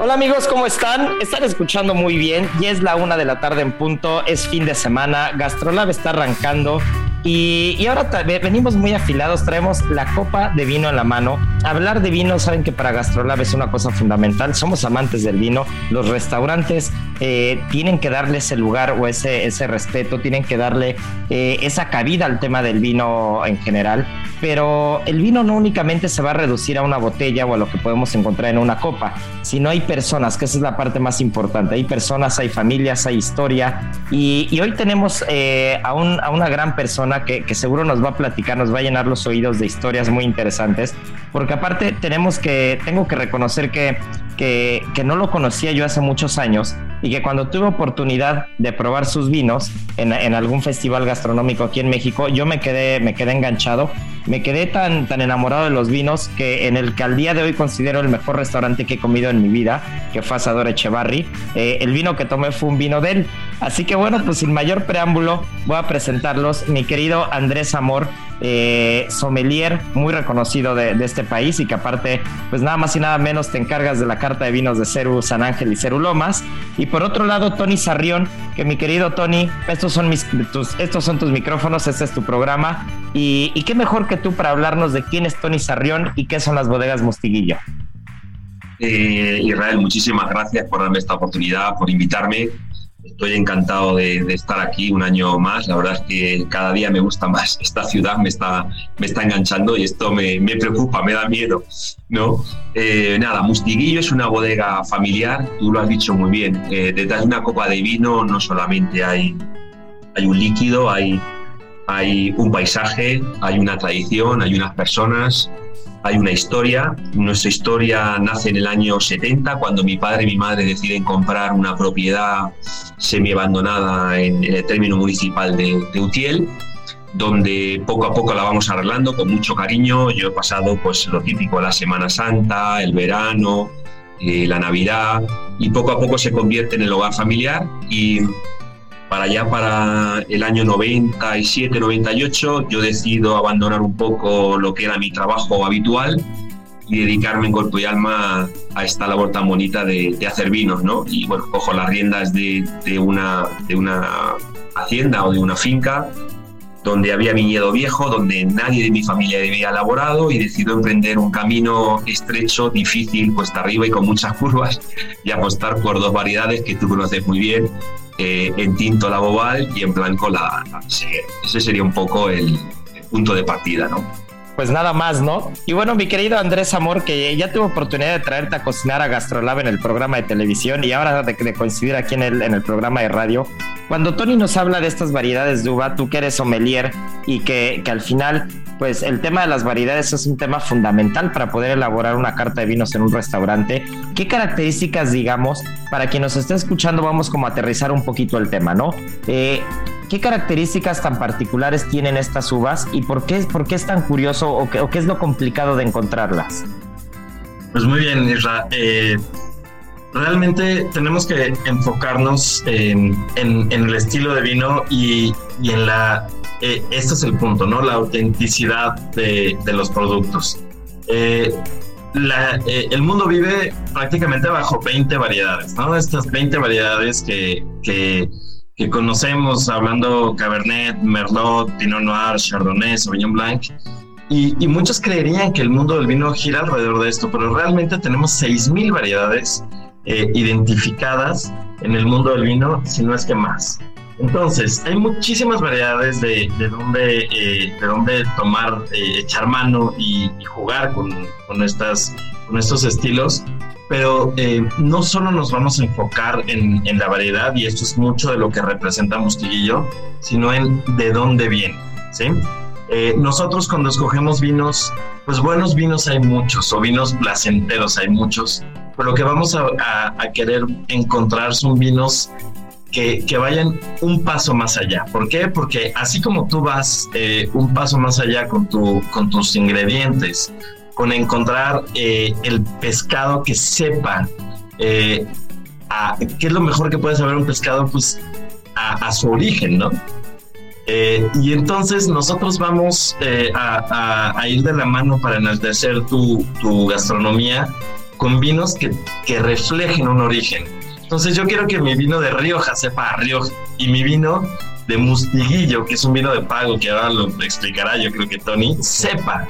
Hola amigos, ¿cómo están? Están escuchando muy bien. Ya es la una de la tarde en punto, es fin de semana, Gastrolab está arrancando y, y ahora venimos muy afilados, traemos la copa de vino en la mano. Hablar de vino, saben que para Gastrolab es una cosa fundamental, somos amantes del vino, los restaurantes eh, tienen que darle ese lugar o ese, ese respeto, tienen que darle eh, esa cabida al tema del vino en general, pero el vino no únicamente se va a reducir a una botella o a lo que podemos encontrar en una copa, sino hay personas, que esa es la parte más importante, hay personas, hay familias, hay historia, y, y hoy tenemos eh, a, un- a una gran persona que, seguro nos va a platicar, nos va a llenar los oídos de historias muy interesantes, porque aparte tenemos que, tengo que reconocer que, que, que no lo conocía yo hace muchos años y que cuando tuve oportunidad de probar sus vinos en, en algún festival gastronómico aquí en México, yo me quedé, me quedé enganchado, me quedé tan, tan enamorado de los vinos que en el que al día de hoy considero el mejor restaurante que he comido en mi vida, que fue Asador Echevarri. Eh, el vino que tomé fue un vino de él. Así que bueno, pues sin mayor preámbulo, voy a presentarlos. Mi querido Andrés Amor, eh, sommelier muy reconocido de, de este país y que aparte, pues nada más y nada menos te encargas de la carta de vinos de Ceru San Ángel y Ceru Lomas. Y por otro lado, Tony Sarrión, que mi querido Tony, estos son, mis, tus, estos son tus micrófonos, este es tu programa. Y, y qué mejor que tú para hablarnos de quién es Tony Sarrión y qué son las bodegas Mostiguillo. Eh, Israel, muchísimas gracias por darme esta oportunidad, por invitarme. Estoy encantado de, de estar aquí un año más. La verdad es que cada día me gusta más esta ciudad, me está, me está enganchando y esto me, me preocupa, me da miedo. ¿no? Eh, nada, Mustiguillo es una bodega familiar, tú lo has dicho muy bien. Eh, detrás de una copa de vino no solamente hay, hay un líquido, hay, hay un paisaje, hay una tradición, hay unas personas, hay una historia. Nuestra historia nace en el año 70, cuando mi padre y mi madre deciden comprar una propiedad semi-abandonada en, en el término municipal de, de Utiel, donde poco a poco la vamos arreglando con mucho cariño. Yo he pasado pues lo típico, la Semana Santa, el verano, eh, la Navidad, y poco a poco se convierte en el hogar familiar y para allá, para el año 97-98, yo decido abandonar un poco lo que era mi trabajo habitual y dedicarme en cuerpo y alma a esta labor tan bonita de, de hacer vinos, ¿no? Y bueno, cojo las riendas de, de, una, de una hacienda o de una finca donde había viñedo viejo, donde nadie de mi familia había elaborado y decido emprender un camino estrecho, difícil, cuesta arriba y con muchas curvas y apostar por dos variedades que tú conoces muy bien, eh, en tinto la bobal y en blanco la, la. Ese sería un poco el, el, punto de partida, ¿no? Pues nada más, ¿no? Y bueno, mi querido Andrés Amor, que ya tuve oportunidad de traerte a cocinar a Gastrolab en el programa de televisión y ahora de, de coincidir aquí en el, en el programa de radio. Cuando Tony nos habla de estas variedades de uva, tú que eres sommelier y que, que al final, pues el tema de las variedades es un tema fundamental para poder elaborar una carta de vinos en un restaurante. ¿Qué características, digamos, para quien nos esté escuchando, vamos como a aterrizar un poquito el tema, ¿no? Eh, ¿Qué características tan particulares tienen estas uvas y por qué, es tan curioso o qué, es lo complicado de encontrarlas? Pues muy bien, Isra. Eh, realmente tenemos que enfocarnos en, el estilo de vino y, en la... Eh, este es el punto, ¿no? La autenticidad de, los productos. Eh, eh, el mundo vive prácticamente bajo 20 variedades, ¿no? Estas 20 variedades que, que conocemos hablando Cabernet, Merlot, Pinot Noir, Chardonnay, Sauvignon Blanc. Y, y, muchos creerían que el mundo del vino gira alrededor de esto, pero realmente tenemos 6.000 variedades eh, identificadas en el mundo del vino, si no es que más. Entonces, hay muchísimas variedades de, de dónde, eh, de dónde tomar, eh, echar mano y, jugar con, con, estas, con estos estilos, pero eh, no solo nos vamos a enfocar en, en, la variedad, y esto es mucho de lo que representa Mostiguillo, sino en de dónde viene, ¿sí? Eh, nosotros cuando escogemos vinos, pues buenos vinos hay muchos, o vinos placenteros hay muchos, pero lo que vamos a querer encontrar son vinos que, que, vayan un paso más allá. ¿Por qué? Porque así como tú vas eh, un paso más allá con, tu, con tus ingredientes, con encontrar eh, el pescado que sepa, eh, ¿qué es lo mejor que puede saber un pescado? Pues a, su origen, ¿no? Eh, y entonces nosotros vamos eh, a, a, ir de la mano para enaltecer tu, tu gastronomía con vinos que, que reflejen un origen entonces yo quiero que mi vino de Rioja sepa a Rioja y mi vino de Mustiguillo, que es un vino de pago, que ahora lo explicará yo creo que Tony, sepa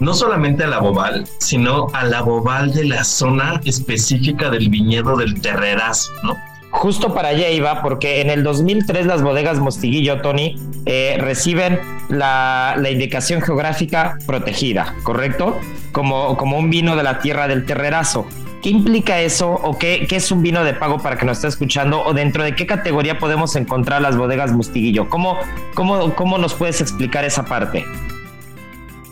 no solamente a la bobal, sino a la bobal de la zona específica del viñedo del terrerazo, ¿no? Justo para allá iba, porque en el 2003 las bodegas Mostiguillo, Tony, eh, reciben la, indicación geográfica protegida, ¿correcto? Como, como un vino de la tierra del terrerazo. ¿Qué implica eso o qué, qué, es un vino de pago para que nos esté escuchando o dentro de qué categoría podemos encontrar las bodegas Mustiguillo? ¿Cómo, cómo, cómo nos puedes explicar esa parte?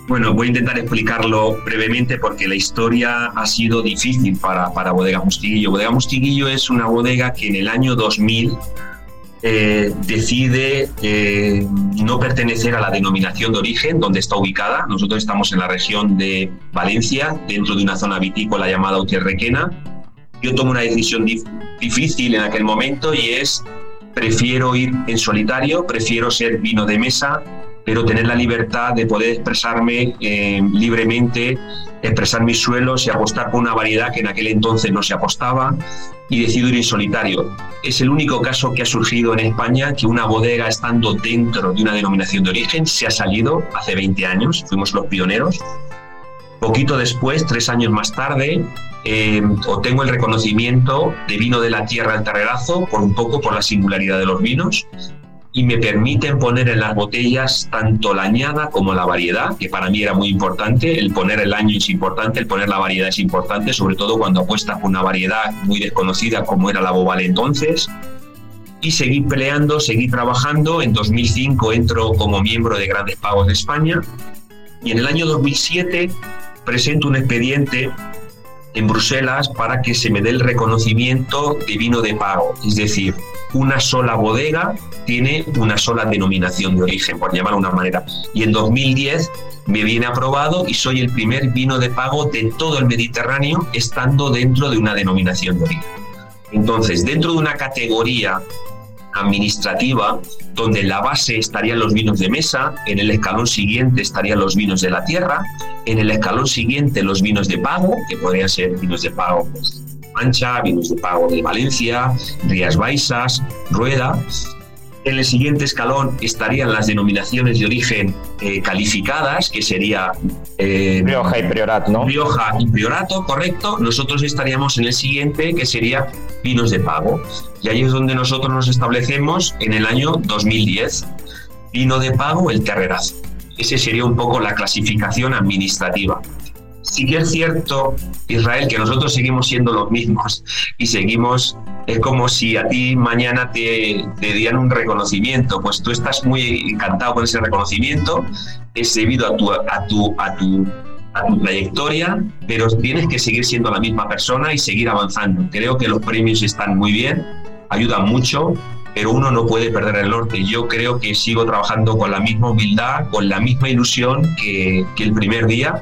Bueno, voy a intentar explicarlo brevemente porque la historia ha sido difícil para, para Bodega Mustiguillo. Bodega Mustiguillo es una bodega que en el año 2000 eh, decide eh, no pertenecer a la denominación de origen donde está ubicada. Nosotros estamos en la región de Valencia, dentro de una zona vitícola llamada Utierrequena. Yo tomo una decisión dif difícil en aquel momento y es, prefiero ir en solitario, prefiero ser vino de mesa, pero tener la libertad de poder expresarme eh, libremente, expresar mis suelos y apostar por una variedad que en aquel entonces no se apostaba y decido ir en solitario. Es el único caso que ha surgido en España que una bodega estando dentro de una denominación de origen se ha salido hace 20 años, fuimos los pioneros. Poquito después, tres años más tarde, eh, obtengo el reconocimiento de vino de la tierra del Terrerazo por un poco por la singularidad de los vinos y me permiten poner en las botellas tanto la añada como la variedad, que para mí era muy importante. El poner el año es importante, el poner la variedad es importante, sobre todo cuando apuestas por una variedad muy desconocida como era la Bobal entonces. Y seguí peleando, seguí trabajando. En 2005 entro como miembro de Grandes Pagos de España y en el año 2007 presento un expediente en Bruselas para que se me dé el reconocimiento de vino de pago, es decir, una sola bodega tiene una sola denominación de origen, por llamarlo de una manera. Y en 2010 me viene aprobado y soy el primer vino de pago de todo el Mediterráneo estando dentro de una denominación de origen. Entonces, dentro de una categoría administrativa donde en la base estarían los vinos de mesa, en el escalón siguiente estarían los vinos de la tierra, en el escalón siguiente los vinos de pago, que podrían ser vinos de pago pues, Mancha, vinos de pago de Valencia, Rías Baixas, Rueda. En el siguiente escalón estarían las denominaciones de origen eh, calificadas, que sería eh, Rioja y Priorato, ¿no? Rioja y Priorato, correcto. Nosotros estaríamos en el siguiente, que sería vinos de pago. Y ahí es donde nosotros nos establecemos en el año 2010. Vino de pago, el terrerazo. Ese sería un poco la clasificación administrativa sí que es cierto, Israel, que nosotros seguimos siendo los mismos y seguimos, es como si a ti mañana te, dieran un reconocimiento, pues tú estás muy encantado con ese reconocimiento, es debido a tu, a tu, a tu, a tu trayectoria, pero tienes que seguir siendo la misma persona y seguir avanzando. Creo que los premios están muy bien, ayudan mucho, pero uno no puede perder el norte. Yo creo que sigo trabajando con la misma humildad, con la misma ilusión que el primer día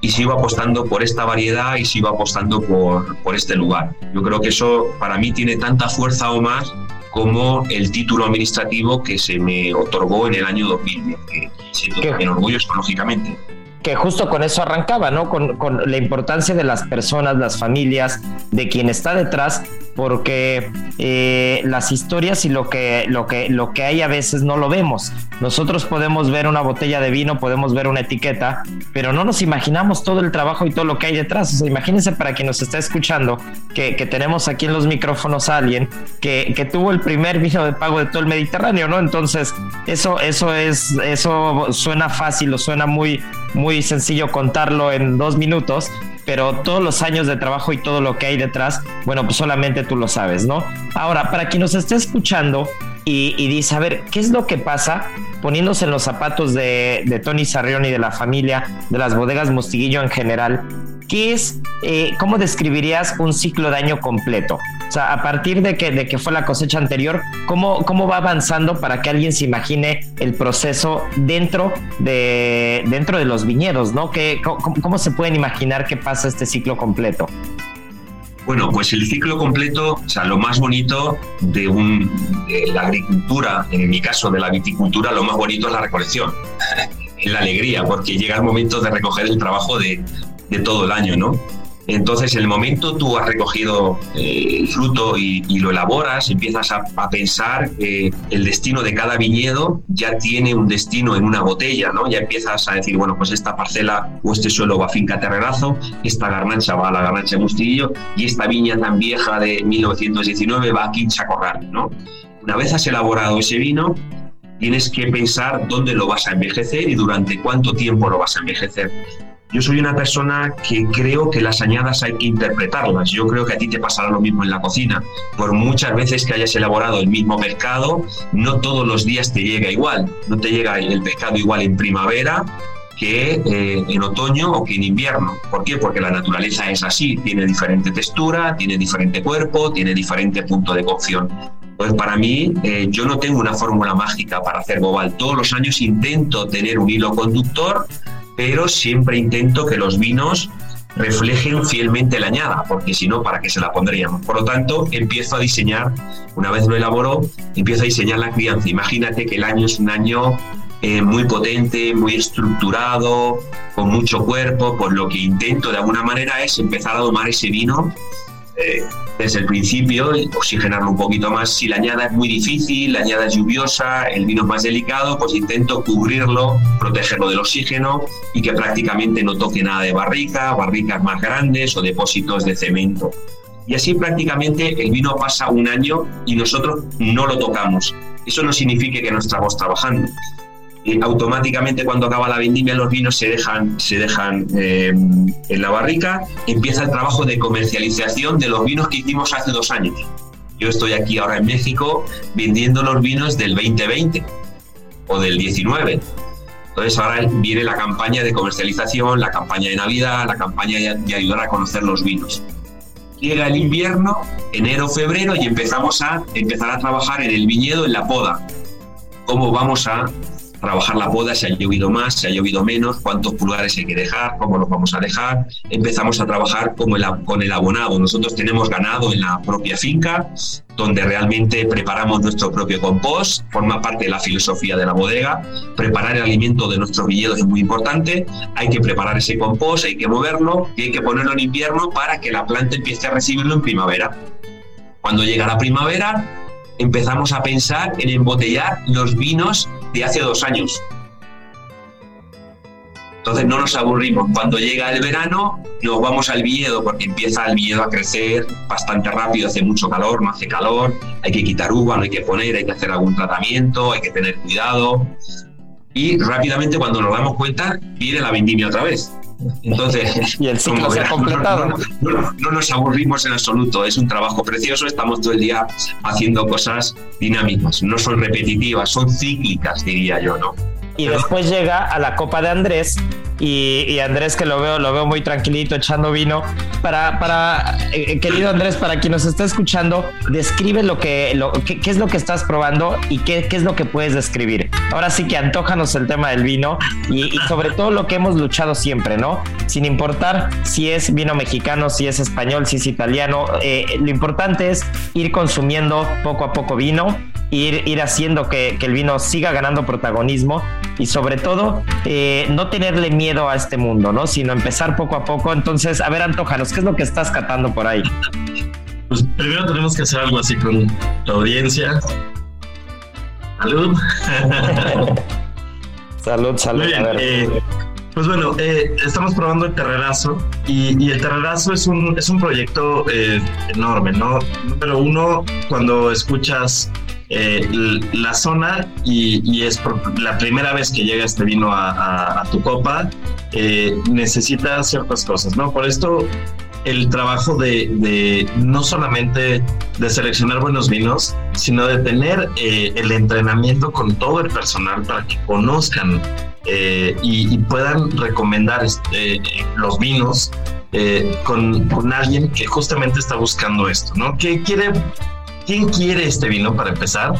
y sigo apostando por esta variedad y sigo apostando por, por este lugar. Yo creo que eso para mí tiene tanta fuerza o más como el título administrativo que se me otorgó en el año 2010, que siento también orgulloso, lógicamente. Que justo con eso arrancaba, ¿no? Con, la importancia de las personas, las familias, de quien está detrás, porque eh, las historias y lo que, lo, que, lo que hay a veces no lo vemos. Nosotros podemos ver una botella de vino, podemos ver una etiqueta, pero no nos imaginamos todo el trabajo y todo lo que hay detrás. O sea, imagínense para quien nos está escuchando que, tenemos aquí en los micrófonos a alguien que, que, tuvo el primer vino de pago de todo el Mediterráneo, ¿no? Entonces, eso, eso es, eso suena fácil o suena muy, muy sencillo contarlo en dos minutos, pero todos los años de trabajo y todo lo que hay detrás, bueno, pues solamente tú lo sabes, ¿no? Ahora, para quien nos esté escuchando y, dice, a ver, ¿qué es lo que pasa poniéndose en los zapatos de, de Tony Sarrión y de la familia, de las bodegas Mostiguillo en general? ¿Qué es, eh, cómo describirías un ciclo de año completo? O sea, a partir de que, de que fue la cosecha anterior, ¿cómo, ¿cómo va avanzando para que alguien se imagine el proceso dentro de, dentro de los viñedos, ¿no? ¿Qué, cómo, se pueden imaginar que pasa este ciclo completo? Bueno, pues el ciclo completo, o sea, lo más bonito de, un, de la agricultura, en mi caso de la viticultura, lo más bonito es la recolección, es la alegría, porque llega el momento de recoger el trabajo de, de todo el año, ¿no? Entonces, en el momento tú has recogido eh, el fruto y, lo elaboras, empiezas a, pensar que el destino de cada viñedo ya tiene un destino en una botella, ¿no? Ya empiezas a decir, bueno, pues esta parcela o este suelo va a finca Terrerazo, esta garnacha va a la garnacha Mustillo y esta viña tan vieja de 1919 va a Quincha Corral, ¿no? Una vez has elaborado ese vino, tienes que pensar dónde lo vas a envejecer y durante cuánto tiempo lo vas a envejecer. Yo soy una persona que creo que las añadas hay que interpretarlas. Yo creo que a ti te pasará lo mismo en la cocina. Por muchas veces que hayas elaborado el mismo pescado, no todos los días te llega igual. No te llega el pescado igual en primavera que eh, en otoño o que en invierno. ¿Por qué? Porque la naturaleza es así, tiene diferente textura, tiene diferente cuerpo, tiene diferente punto de cocción. Pues para mí, eh, yo no tengo una fórmula mágica para hacer Bobal. Todos los años intento tener un hilo conductor pero siempre intento que los vinos reflejen fielmente la añada, porque si no, ¿para qué se la pondríamos? Por lo tanto, empiezo a diseñar, una vez lo elaboro, empiezo a diseñar la crianza. Imagínate que el año es un año eh, muy potente, muy estructurado, con mucho cuerpo, pues lo que intento de alguna manera es empezar a domar ese vino desde el principio, oxigenarlo un poquito más. Si la añada es muy difícil, la añada es lluviosa, el vino es más delicado, pues intento cubrirlo, protegerlo del oxígeno y que prácticamente no toque nada de barrica, barricas más grandes o depósitos de cemento. Y así prácticamente el vino pasa un año y nosotros no lo tocamos. Eso no significa que no estamos trabajando automáticamente cuando acaba la vendimia los vinos se dejan, se dejan eh, en la barrica, empieza el trabajo de comercialización de los vinos que hicimos hace dos años. Yo estoy aquí ahora en México vendiendo los vinos del 2020 o del 19. Entonces ahora viene la campaña de comercialización, la campaña de Navidad, la campaña de ayudar a conocer los vinos. Llega el invierno, enero, febrero, y empezamos a empezar a trabajar en el viñedo, en la poda. ¿Cómo vamos a trabajar la poda, si ha llovido más, si ha llovido menos, cuántos pulgares hay que dejar, cómo los vamos a dejar. Empezamos a trabajar como con el abonado. Nosotros tenemos ganado en la propia finca, donde realmente preparamos nuestro propio compost, forma parte de la filosofía de la bodega. Preparar el alimento de nuestros viñedos es muy importante. Hay que preparar ese compost, hay que moverlo hay que ponerlo en invierno para que la planta empiece a recibirlo en primavera. Cuando llega la primavera, empezamos a pensar en embotellar los vinos de hace dos años. Entonces no nos aburrimos. Cuando llega el verano, nos vamos al viñedo porque empieza el viñedo a crecer bastante rápido, hace mucho calor, no hace calor, hay que quitar uva, no hay que poner, hay que hacer algún tratamiento, hay que tener cuidado. Y rápidamente cuando nos damos cuenta, viene la vendimia otra vez. Entonces, y el ciclo se ha completado. No, nos aburrimos en absoluto, es un trabajo precioso, estamos todo el día haciendo cosas dinámicas, no son repetitivas, son cíclicas, diría yo, ¿no? Y después llega a la Copa de Andrés, y, Andrés que lo veo, lo veo muy tranquilito echando vino. Para, para eh, querido Andrés, para quien nos está escuchando, describe lo que, qué, es lo que estás probando y qué, es lo que puedes describir. Ahora sí que antójanos el tema del vino y, sobre todo lo que hemos luchado siempre, ¿no? Sin importar si es vino mexicano, si es español, si es italiano, eh, lo importante es ir consumiendo poco a poco vino ir, ir haciendo que, el vino siga ganando protagonismo y sobre todo eh, no tenerle miedo a este mundo, ¿no? Sino empezar poco a poco. Entonces, a ver, Antojanos, ¿qué es lo que estás catando por ahí? Pues primero tenemos que hacer algo así con la audiencia. Salud. salud, salud. Eh, pues bueno, eh, estamos probando el Terrerazo y, el Terrerazo es un, es un proyecto eh, enorme, ¿no? Número uno, cuando escuchas la zona y, es la primera vez que llega este vino a, tu copa, necesita ciertas cosas, ¿no? Por esto el trabajo de, no solamente de seleccionar buenos vinos, sino de tener eh, el entrenamiento con todo el personal para que conozcan eh, y, puedan recomendar este, los vinos eh, con, con, alguien que justamente está buscando esto, ¿no? ¿Qué quiere, ¿Quién quiere este vino para empezar?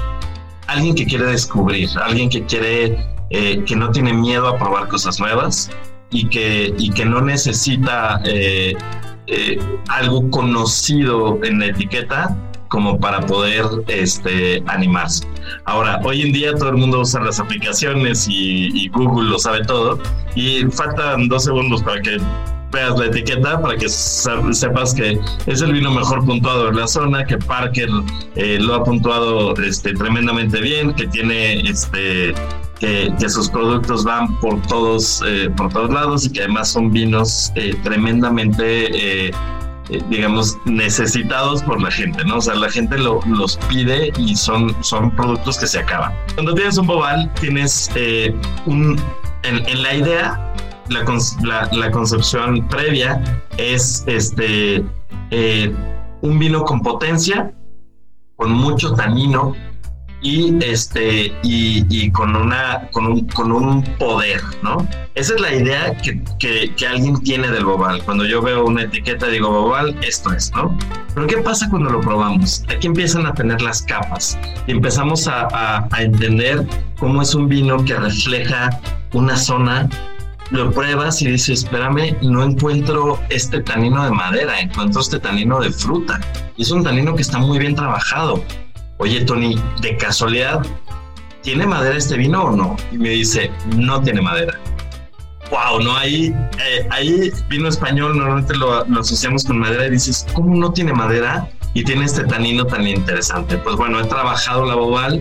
Alguien que quiere descubrir, alguien que quiere, que no tiene miedo a probar cosas nuevas y que, y que no necesita eh, algo conocido en la etiqueta como para poder este, animarse. Ahora, hoy en día todo el mundo usa las aplicaciones y, Google lo sabe todo y faltan dos segundos para que veas la etiqueta para que sepas que es el vino mejor puntuado en la zona, que Parker eh, lo ha puntuado este, tremendamente bien, que tiene este, que, sus productos van por todos, eh, por todos lados y que además son vinos eh, tremendamente, eh, digamos, necesitados por la gente, ¿no? O sea, la gente los pide y son, son productos que se acaban. Cuando tienes un bobal, tienes un, en, la idea, la, la, concepción previa es este, un vino con potencia, con mucho tanino, y este y, con una con un, con un poder no esa es la idea que, que, alguien tiene del bobal cuando yo veo una etiqueta digo bobal esto es no pero qué pasa cuando lo probamos aquí empiezan a tener las capas y empezamos a, a, entender cómo es un vino que refleja una zona lo pruebas y dices, espérame, no encuentro este tanino de madera, encuentro este tanino de fruta. Y es un tanino que está muy bien trabajado oye Tony, de casualidad, ¿tiene madera este vino o no? Y me dice, no tiene madera. Wow, no, ahí, eh, ahí vino español, normalmente lo, asociamos con madera y dices, ¿cómo no tiene madera? Y tiene este tanino tan interesante. Pues bueno, he trabajado la bobal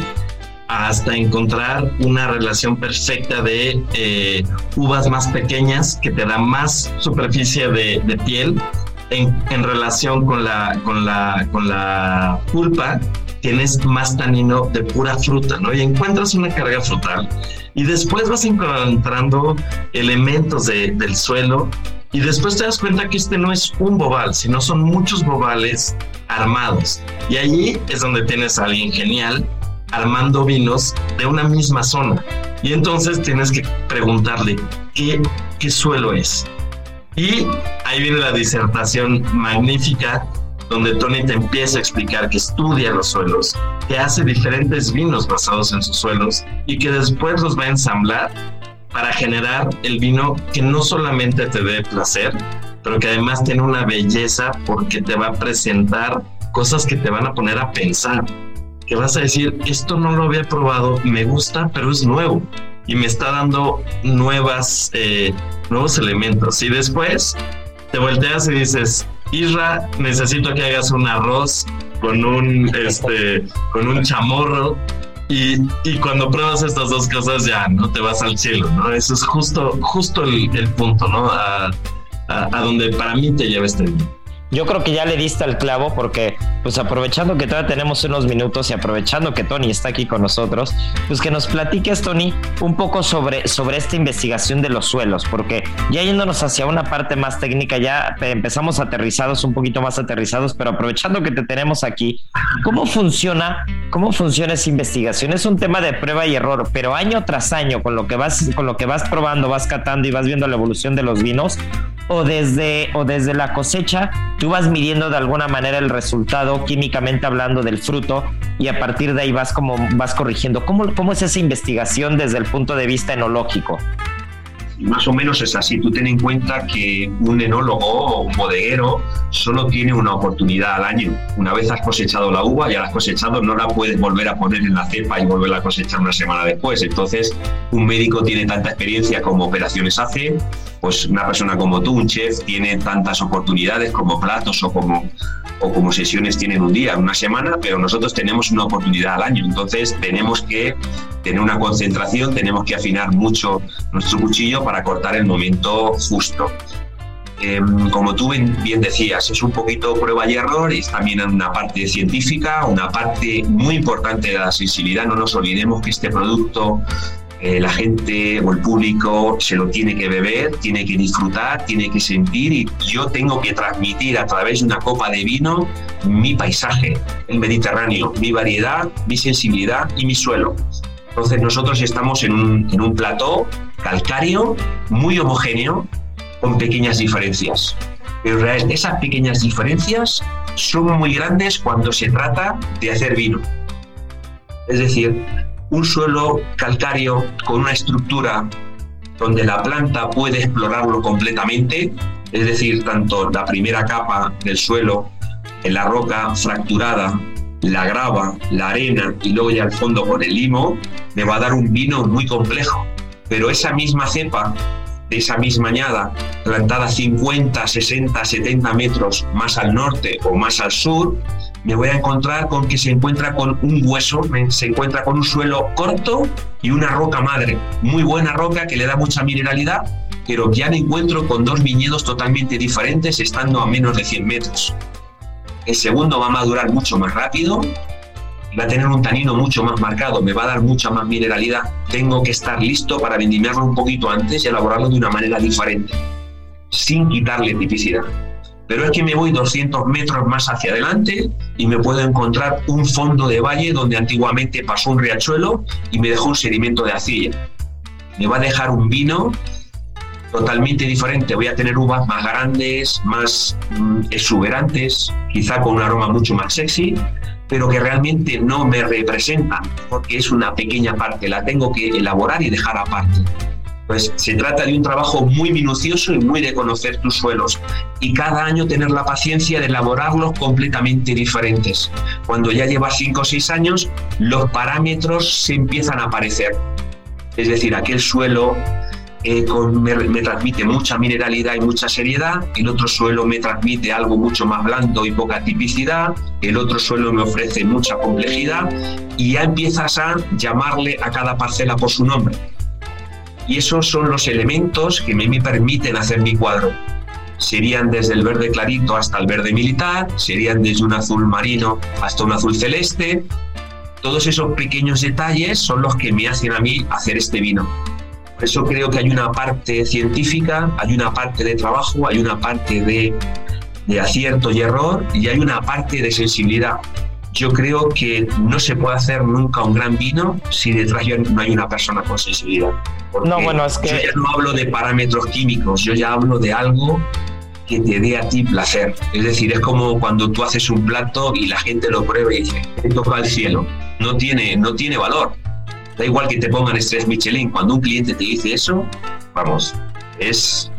hasta encontrar una relación perfecta de eh, uvas más pequeñas que te dan más superficie de, de piel en, relación con la, con la, con la pulpa tienes más tanino de pura fruta, ¿no? Y encuentras una carga frutal y después vas encontrando elementos del suelo y después te das cuenta que este no es un bobal, sino son muchos bobales armados. Y allí es donde tienes a alguien genial armando vinos de una misma zona. Y entonces tienes que preguntarle qué, suelo es. Y ahí viene la disertación magnífica donde Tony te empieza a explicar que estudia los suelos, que hace diferentes vinos basados en sus suelos y que después los va a ensamblar para generar el vino que no solamente te dé placer, pero que además tiene una belleza porque te va a presentar cosas que te van a poner a pensar, que vas a decir, esto no lo había probado, me gusta, pero es nuevo y me está dando nuevas, eh, nuevos elementos. Y después te volteas y dices, Isra, necesito que hagas un arroz con un, este, con un chamorro. Y, cuando pruebas estas dos cosas ya no te vas al cielo, ¿no? Eso es justo, justo el, punto, ¿no? A, a, donde para mí te lleva este día yo creo que ya le diste al clavo porque, pues aprovechando que todavía tenemos unos minutos y aprovechando que Tony está aquí con nosotros, pues que nos platiques, Tony, un poco sobre, sobre esta investigación de los suelos, porque ya yéndonos hacia una parte más técnica, ya empezamos aterrizados, un poquito más aterrizados, pero aprovechando que te tenemos aquí, ¿cómo funciona, cómo funciona esa investigación? Es un tema de prueba y error, pero año tras año, con lo que vas, con lo que vas probando, vas catando y vas viendo la evolución de los vinos, o desde, o desde la cosecha, tú vas midiendo de alguna manera el resultado químicamente hablando del fruto y a partir de ahí vas como vas corrigiendo. ¿Cómo, cómo es esa investigación desde el punto de vista enológico? más o menos es así. Tú ten en cuenta que un enólogo o un bodeguero solo tiene una oportunidad al año. Una vez has cosechado la uva, ya la has cosechado, no la puedes volver a poner en la cepa y volverla a cosechar una semana después. Entonces, un médico tiene tanta experiencia como operaciones hace, pues una persona como tú, un chef, tiene tantas oportunidades como platos o como, o como sesiones tienen un día, una semana, pero nosotros tenemos una oportunidad al año. Entonces, tenemos que tener una concentración, tenemos que afinar mucho nuestro cuchillo para cortar el momento justo. Em, como tú bien decías, es un poquito prueba y error, es también una parte científica, una parte muy importante de la sensibilidad. No nos olvidemos que este producto eh, la gente o el público se lo tiene que beber, tiene que disfrutar, tiene que sentir y yo tengo que transmitir a través de una copa de vino mi paisaje, el Mediterráneo, mi variedad, mi sensibilidad y mi suelo. Entonces nosotros estamos en un, en un plató calcáreo muy homogéneo con pequeñas diferencias. Pero esas pequeñas diferencias son muy grandes cuando se trata de hacer vino. Es decir, un suelo calcáreo con una estructura donde la planta puede explorarlo completamente, es decir, tanto la primera capa del suelo, en la roca fracturada, la grava, la arena y luego ya al fondo con el limo, me va a dar un vino muy complejo. Pero esa misma cepa, de esa misma añada, plantada 50, 60, 70 metros más al norte o más al sur, me voy a encontrar con que se encuentra con un hueso, se encuentra con un suelo corto y una roca madre, muy buena roca que le da mucha mineralidad, pero ya me encuentro con dos viñedos totalmente diferentes estando a menos de 100 metros. El segundo va a madurar mucho más rápido, va a tener un tanino mucho más marcado, me va a dar mucha más mineralidad. Tengo que estar listo para vendimiarlo un poquito antes y elaborarlo de una manera diferente, sin quitarle tipicidad. Pero es que me voy 200 metros más hacia adelante y me puedo encontrar un fondo de valle donde antiguamente pasó un riachuelo y me dejó un sedimento de arcilla. Me va a dejar un vino totalmente diferente. Voy a tener uvas más grandes, más mm, exuberantes, quizá con un aroma mucho más sexy, pero que realmente no me representan, porque es una pequeña parte, la tengo que elaborar y dejar aparte. Pues se trata de un trabajo muy minucioso y muy de conocer tus suelos y cada año tener la paciencia de elaborarlos completamente diferentes. Cuando ya llevas 5 o 6 años, los parámetros se empiezan a aparecer. Es decir, aquel suelo eh, me, transmite mucha mineralidad y mucha seriedad, el otro suelo me transmite algo mucho más blando y poca tipicidad, el otro suelo me ofrece mucha complejidad y ya empiezas a llamarle a cada parcela por su nombre. Y esos son los elementos que me, permiten hacer mi cuadro. Serían desde el verde clarito hasta el verde militar, serían desde un azul marino hasta un azul celeste. Todos esos pequeños detalles son los que me hacen a mí hacer este vino por eso creo que hay una parte científica, hay una parte de trabajo, hay una parte de, de acierto y error y hay una parte de sensibilidad. Yo creo que no se puede hacer nunca un gran vino si detrás no hay una persona con sensibilidad. no, bueno, es que... Yo ya no hablo de parámetros químicos, yo ya hablo de algo que te dé a ti placer. Es decir, es como cuando tú haces un plato y la gente lo prueba y dice, toca el cielo. No tiene, no tiene valor. Da igual que te pongan estrés Michelin, cuando un cliente te dice eso, vamos, es,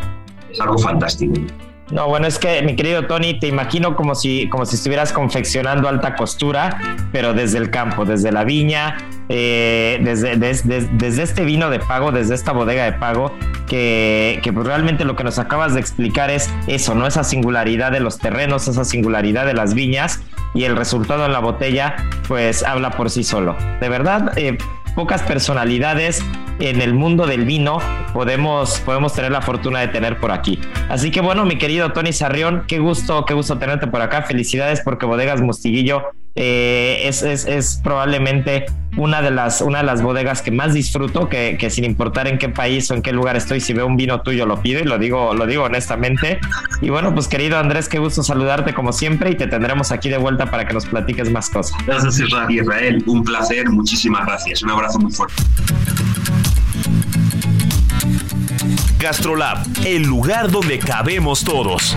es algo fantástico. No, bueno, es que mi querido Tony, te imagino como si, como si estuvieras confeccionando alta costura, pero desde el campo, desde la viña, eh, desde, desde, este vino de pago, desde esta bodega de pago, que, que pues realmente lo que nos acabas de explicar es eso, ¿no? Esa singularidad de los terrenos, esa singularidad de las viñas y el resultado en la botella, pues habla por sí solo. De verdad, eh, pocas personalidades en el mundo del vino podemos, podemos tener la fortuna de tener por aquí. Así que bueno, mi querido Tony Sarrión, qué gusto, qué gusto tenerte por acá. Felicidades porque Bodegas Mostiguillo eh, es, es, es, probablemente una de, las, una de las bodegas que más disfruto, que, que, sin importar en qué país o en qué lugar estoy, si veo un vino tuyo lo pido y lo digo, lo digo honestamente. Y bueno, pues querido Andrés, qué gusto saludarte como siempre y te tendremos aquí de vuelta para que nos platiques más cosas. Gracias Israel, un placer, muchísimas gracias, un abrazo muy fuerte. Gastrolab, el lugar donde cabemos todos.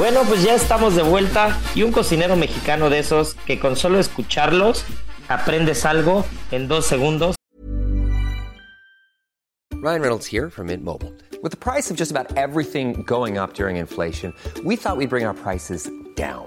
Bueno, pues ya estamos de vuelta y un cocinero mexicano de esos que con solo escucharlos aprendes algo en dos segundos. Ryan Reynolds here from Mint Mobile. With the price of just about everything going up during inflation, we thought we'd bring our prices down.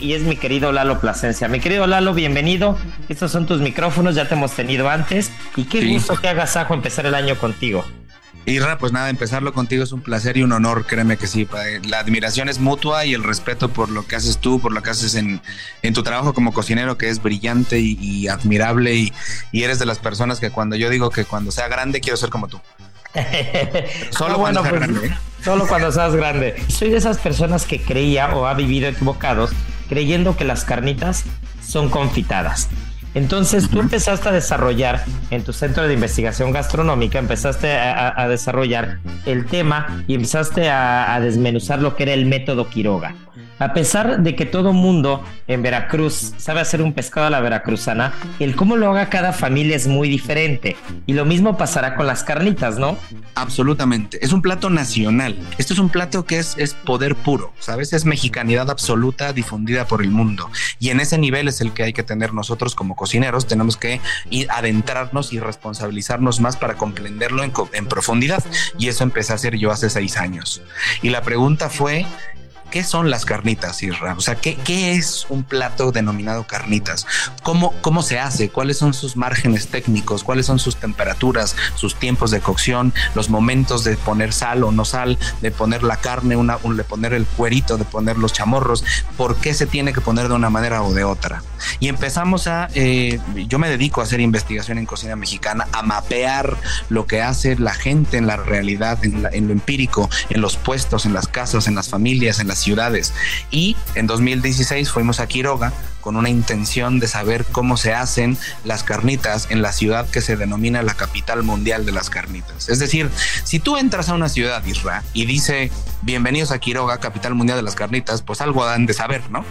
Y es mi querido Lalo Plasencia. Mi querido Lalo, bienvenido. Estos son tus micrófonos, ya te hemos tenido antes. Y qué Sí. gusto que hagas ajo empezar el año contigo. Irra, pues nada, empezarlo contigo es un placer y un honor, créeme que sí. pa- La admiración es mutua y el respeto por lo que haces tú, por lo que haces en, en tu trabajo como cocinero, que es brillante y, y admirable. Y, y eres de las personas que cuando yo digo que cuando sea grande quiero ser como tú. Solo Ah, cuando pues, grande. ¿eh? Solo cuando seas grande. Soy de esas personas que creía o ha vivido equivocados creyendo que las carnitas son confitadas. Entonces tú empezaste a desarrollar en tu centro de investigación gastronómica, empezaste a, desarrollar el tema y empezaste a, a desmenuzar lo que era el método Quiroga. A pesar de que todo mundo en Veracruz sabe hacer un pescado a la veracruzana, el cómo lo haga cada familia es muy diferente. Y lo mismo pasará con las carnitas, ¿no? Absolutamente. Es un plato nacional. Esto es un plato que es, es poder puro, ¿sabes? Es mexicanidad absoluta difundida por el mundo. Y en ese nivel es el que hay que tener nosotros como cocineros. Tenemos que adentrarnos y responsabilizarnos más para comprenderlo en, en profundidad. Y eso empecé a hacer yo hace seis años. Y la pregunta fue, ¿Qué son las carnitas, Isra? O sea, ¿qué, es un plato denominado carnitas? ¿Cómo, ¿Cómo se hace? ¿Cuáles son sus márgenes técnicos? ¿Cuáles son sus temperaturas, sus tiempos de cocción, los momentos de poner sal o no sal, de poner la carne, de poner el cuerito, de poner los chamorros? ¿Por qué se tiene que poner de una manera o de otra? Y empezamos a, eh, yo me dedico a hacer investigación en cocina mexicana, a mapear lo que hace la gente en la realidad, en, en lo empírico, en los puestos, en las casas, en las familias, en las ciudades. Y en 2016 fuimos a Quiroga con una intención de saber cómo se hacen las carnitas en la ciudad que se denomina la capital mundial de las carnitas. Es decir, si tú entras a una ciudad, Isra, y dice, bienvenidos a Quiroga, capital mundial de las carnitas, pues algo han de saber, ¿no?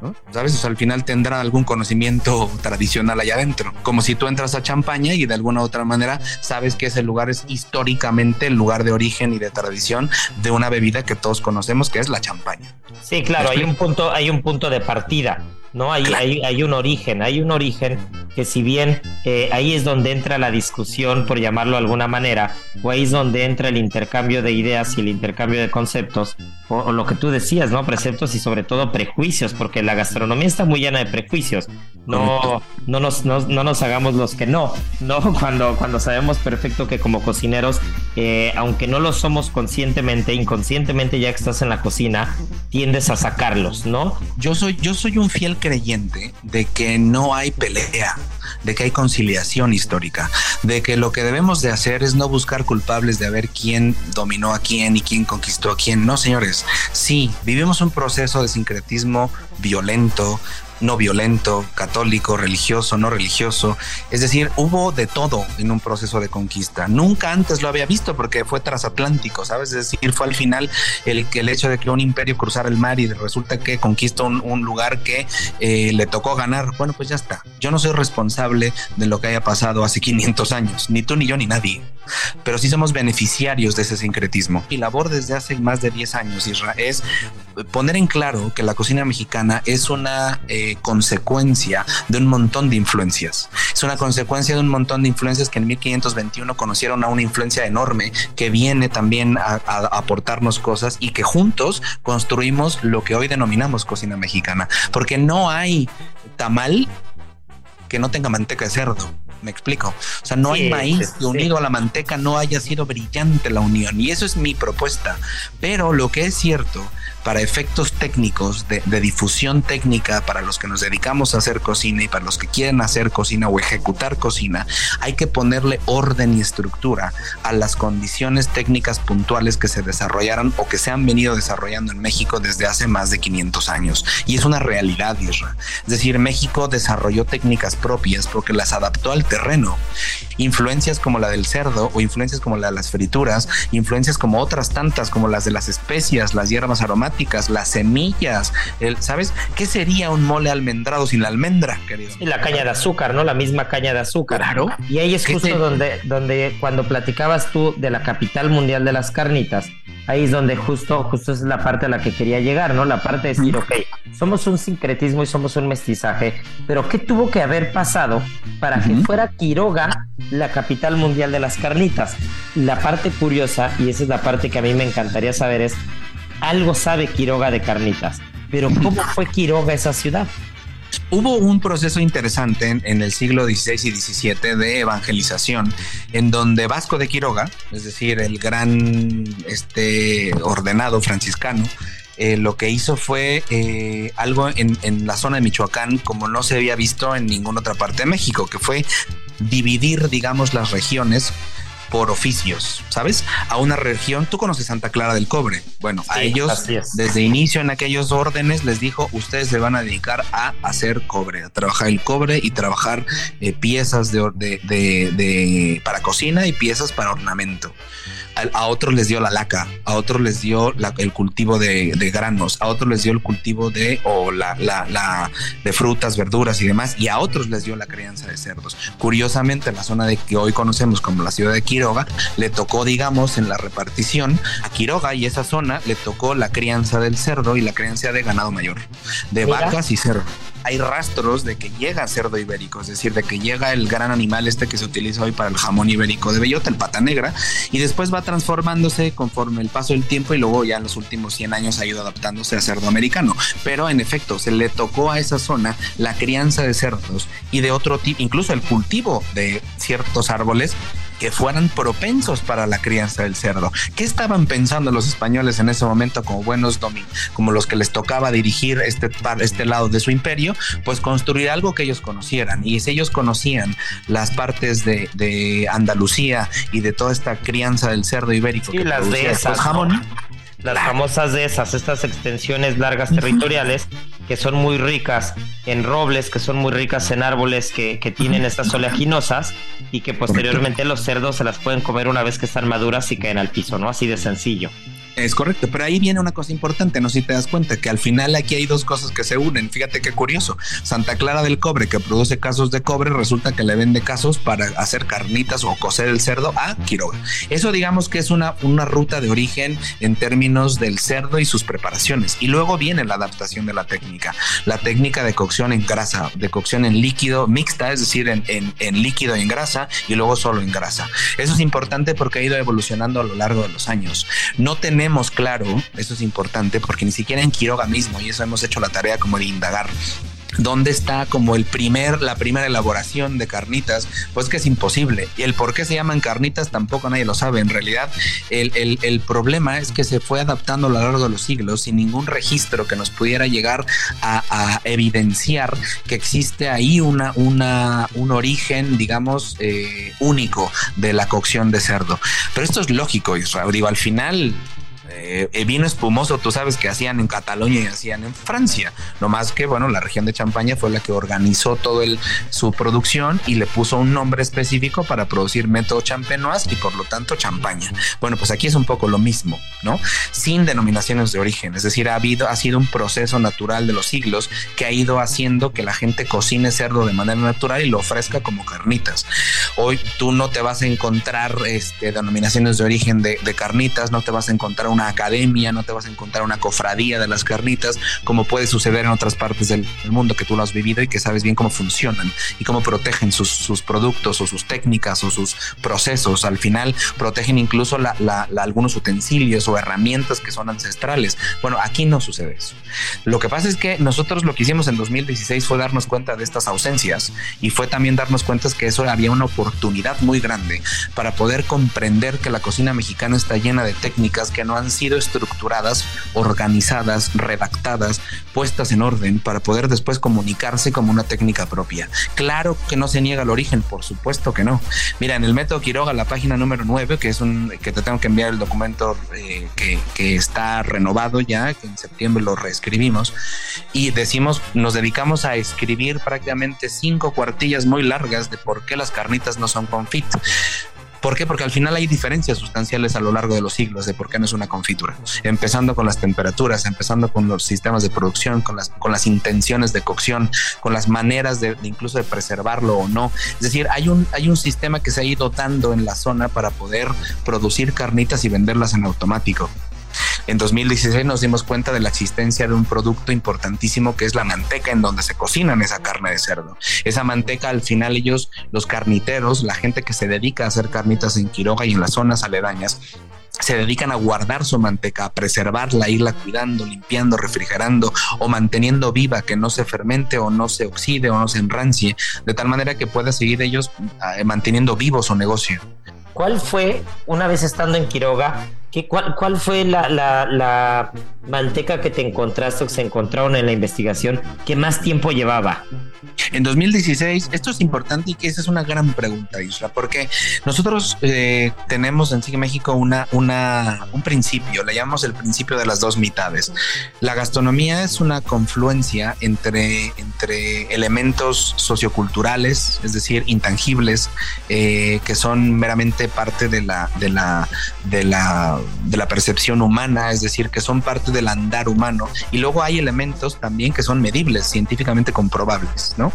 ¿No? ¿Sabes? O sea, al final tendrá algún conocimiento tradicional allá adentro. Como si tú entras a Champaña y de alguna u otra manera sabes que ese lugar es históricamente el lugar de origen y de tradición de una bebida que todos conocemos, que es la champaña. Sí, claro, hay un punto, hay un punto de partida, ¿no? Hay, hay, hay un origen, hay un origen que si bien eh, ahí es donde entra la discusión, por llamarlo de alguna manera, o ahí es donde entra el intercambio de ideas y el intercambio de conceptos, o, o lo que tú decías, ¿no? Preceptos y sobre todo prejuicios, porque la gastronomía está muy llena de prejuicios. No, no, nos, no, no nos hagamos los que no, ¿no? Cuando, cuando sabemos perfecto que como cocineros, eh, aunque no lo somos conscientemente, inconscientemente ya que estás en la cocina, tiendes a sacarlos, ¿no? Yo soy, yo soy un fiel creyente de que no hay pelea, de que hay conciliación histórica, de que lo que debemos de hacer es no buscar culpables de ver quién dominó a quién y quién conquistó a quién. No, señores. Sí, vivimos un proceso de sincretismo violento, no violento, católico, religioso, no religioso. Es decir, hubo de todo en un proceso de conquista. Nunca antes lo había visto porque fue transatlántico, ¿sabes? Es decir, fue al final el, el hecho de que un imperio cruzara el mar y resulta que conquista un, un lugar que eh, le tocó ganar. Bueno, pues ya está. Yo no soy responsable de lo que haya pasado hace 500 años, ni tú, ni yo, ni nadie. Pero sí somos beneficiarios de ese sincretismo. Mi labor desde hace más de 10 años, es poner en claro que la cocina mexicana es una eh, consecuencia de un montón de influencias. Es una consecuencia de un montón de influencias que en 1521 conocieron a una influencia enorme que viene también a aportarnos cosas y que juntos construimos lo que hoy denominamos cocina mexicana. Porque no hay tamal que no tenga manteca de cerdo. Me explico. O sea, no Sí, hay maíz sí, que unido a la manteca no haya sido brillante la unión. Y eso es mi propuesta. Pero lo que es cierto, para efectos técnicos, de, difusión técnica, para los que nos dedicamos a hacer cocina y para los que quieren hacer cocina o ejecutar cocina, hay que ponerle orden y estructura a las condiciones técnicas puntuales que se desarrollaron o que se han venido desarrollando en México desde hace más de 500 años. Y es una realidad, Isra. Es decir, México desarrolló técnicas propias porque las adaptó al terreno. Influencias como la del cerdo o influencias como la de las frituras, influencias como otras tantas, como las de las especias, las hierbas aromáticas, las semillas. El, ¿Sabes qué sería un mole almendrado sin la almendra, querido? Y la caña de azúcar, ¿no? La misma caña de azúcar. Claro. Y ahí es justo donde, donde cuando platicabas tú de la capital mundial de las carnitas, ahí es donde justo, justo es la parte a la que quería llegar, ¿no? La parte de decir, ok, somos un sincretismo y somos un mestizaje, pero ¿qué tuvo que haber pasado para que fuera Quiroga la capital mundial de las carnitas? La parte curiosa, y esa es la parte que a mí me encantaría saber, es, algo sabe Quiroga de carnitas, pero ¿cómo fue Quiroga esa ciudad? Hubo un proceso interesante en, el siglo XVI y XVII de evangelización, en donde Vasco de Quiroga, es decir, el gran este, ordenado franciscano, eh, lo que hizo fue eh, algo en, la zona de Michoacán como no se había visto en ninguna otra parte de México, que fue dividir, digamos, las regiones por oficios, ¿sabes? A una región, tú conoces Santa Clara del Cobre. Bueno, sí, a ellos desde inicio en aquellos órdenes les dijo, ustedes se van a dedicar a hacer cobre, a trabajar el cobre y trabajar eh, piezas de, de, de, de, para cocina y piezas para ornamento. A, otros les dio la laca, a otros les dio la, el cultivo de, granos, a otros les dio el cultivo de o la, la, la, de frutas, verduras y demás, y a otros les dio la crianza de cerdos. Curiosamente, la zona de que hoy conocemos como la ciudad de Quiroga, le tocó, digamos, en la repartición a Quiroga y esa zona le tocó la crianza del cerdo y la crianza de ganado mayor, de Mira. vacas y cerdo. Hay rastros de que llega cerdo ibérico, es decir, de que llega el gran animal este que se utiliza hoy para el jamón ibérico de bellota, el pata negra, y después va transformándose conforme el paso del tiempo y luego ya en los últimos 100 años ha ido adaptándose a cerdo americano. Pero en efecto, se le tocó a esa zona la crianza de cerdos y de otro tipo, incluso el cultivo de ciertos árboles que fueran propensos para la crianza del cerdo. ¿Qué estaban pensando los españoles en ese momento como buenos domin como los que les tocaba dirigir este, este lado de su imperio? Pues construir algo que ellos conocieran. Y si ellos conocían las partes de, de Andalucía y de toda esta crianza del cerdo ibérico que las de esas, jamón, ¿no? las famosas de esas, estas extensiones largas territoriales que son muy ricas en robles, que son muy ricas en árboles que, que tienen estas oleaginosas y que posteriormente los cerdos se las pueden comer una vez que están maduras y caen al piso, ¿no? Así de sencillo. Es correcto, pero ahí viene una cosa importante, no sé si te das cuenta, que al final aquí hay dos cosas que se unen. Fíjate qué curioso. Santa Clara del Cobre, que produce casos de cobre, resulta que le vende casos para hacer carnitas o cocer el cerdo a Quiroga. Eso digamos que es una, una ruta de origen en términos del cerdo y sus preparaciones. Y luego viene la adaptación de la técnica. La técnica de cocción en grasa, de cocción en líquido mixta, es decir, en, en, en líquido y en grasa, y luego solo en grasa. Eso es importante porque ha ido evolucionando a lo largo de los años. No tenemos tenemos claro, eso es importante, porque ni siquiera en Quiroga mismo, y eso hemos hecho la tarea como de indagar, dónde está como el primer, la primera elaboración de carnitas, pues que es imposible. Y el por qué se llaman carnitas tampoco nadie lo sabe. En realidad, el, el, problema es que se fue adaptando a lo largo de los siglos sin ningún registro que nos pudiera llegar a, a evidenciar que existe ahí una, una, un origen, digamos, eh, único de la cocción de cerdo. Pero esto es lógico, Israel. Digo, al final eh, vino espumoso, tú sabes que hacían en Cataluña y hacían en Francia. No más que, bueno, la región de Champaña fue la que organizó todo el, su producción y le puso un nombre específico para producir método champenoise y por lo tanto champaña. Bueno, pues aquí es un poco lo mismo, ¿no? Sin denominaciones de origen. Es decir, ha habido, ha sido un proceso natural de los siglos que ha ido haciendo que la gente cocine cerdo de manera natural y lo ofrezca como carnitas. Hoy tú no te vas a encontrar este, denominaciones de origen de, de carnitas, no te vas a encontrar una academia, no te vas a encontrar una cofradía de las carnitas, como puede suceder en otras partes del, mundo que tú lo has vivido y que sabes bien cómo funcionan y cómo protegen sus, sus productos o sus técnicas o sus procesos. Al final protegen incluso la, la, la, algunos utensilios o herramientas que son ancestrales. Bueno, aquí no sucede eso. Lo que pasa es que nosotros lo que hicimos en 2016 fue darnos cuenta de estas ausencias y fue también darnos cuenta que eso había una oportunidad muy grande para poder comprender que la cocina mexicana está llena de técnicas que no han sido estructuradas, organizadas, redactadas, puestas en orden para poder después comunicarse como una técnica propia. Claro que no se niega el origen, por supuesto que no. Mira, en el método Quiroga, la página número 9, que es un que te tengo que enviar el documento eh, que, que está renovado ya, que en septiembre lo reescribimos, y decimos, nos dedicamos a escribir prácticamente cinco cuartillas muy largas de por qué las carnitas no son confit. ¿Por qué? Porque al final hay diferencias sustanciales a lo largo de los siglos de por qué no es una confitura. Empezando con las temperaturas, empezando con los sistemas de producción, con las, con las intenciones de cocción, con las maneras de, de incluso de preservarlo o no. Es decir, hay un, hay un sistema que se ha ido dando en la zona para poder producir carnitas y venderlas en automático. En 2016 nos dimos cuenta de la existencia de un producto importantísimo que es la manteca en donde se cocinan esa carne de cerdo. Esa manteca al final ellos, los carniteros, la gente que se dedica a hacer carnitas en Quiroga y en las zonas aledañas, se dedican a guardar su manteca, a preservarla, irla cuidando, limpiando, refrigerando o manteniendo viva, que no se fermente o no se oxide o no se enrancie, de tal manera que pueda seguir ellos eh, manteniendo vivo su negocio. ¿Cuál fue, una vez estando en Quiroga, ¿qué, cuál, cuál, fue la, la, manteca que te encontraste o que se encontraron en la investigación que más tiempo llevaba? En 2016, esto es importante y que esa es una gran pregunta, Isra, porque nosotros eh, tenemos en Sigue México una, una, un principio, le llamamos el principio de las dos mitades. La gastronomía es una confluencia entre, entre elementos socioculturales, es decir, intangibles, eh, que son meramente parte de la, de, la, de, la, de la percepción humana, es decir, que son parte del andar humano, y luego hay elementos también que son medibles, científicamente comprobables, ¿no?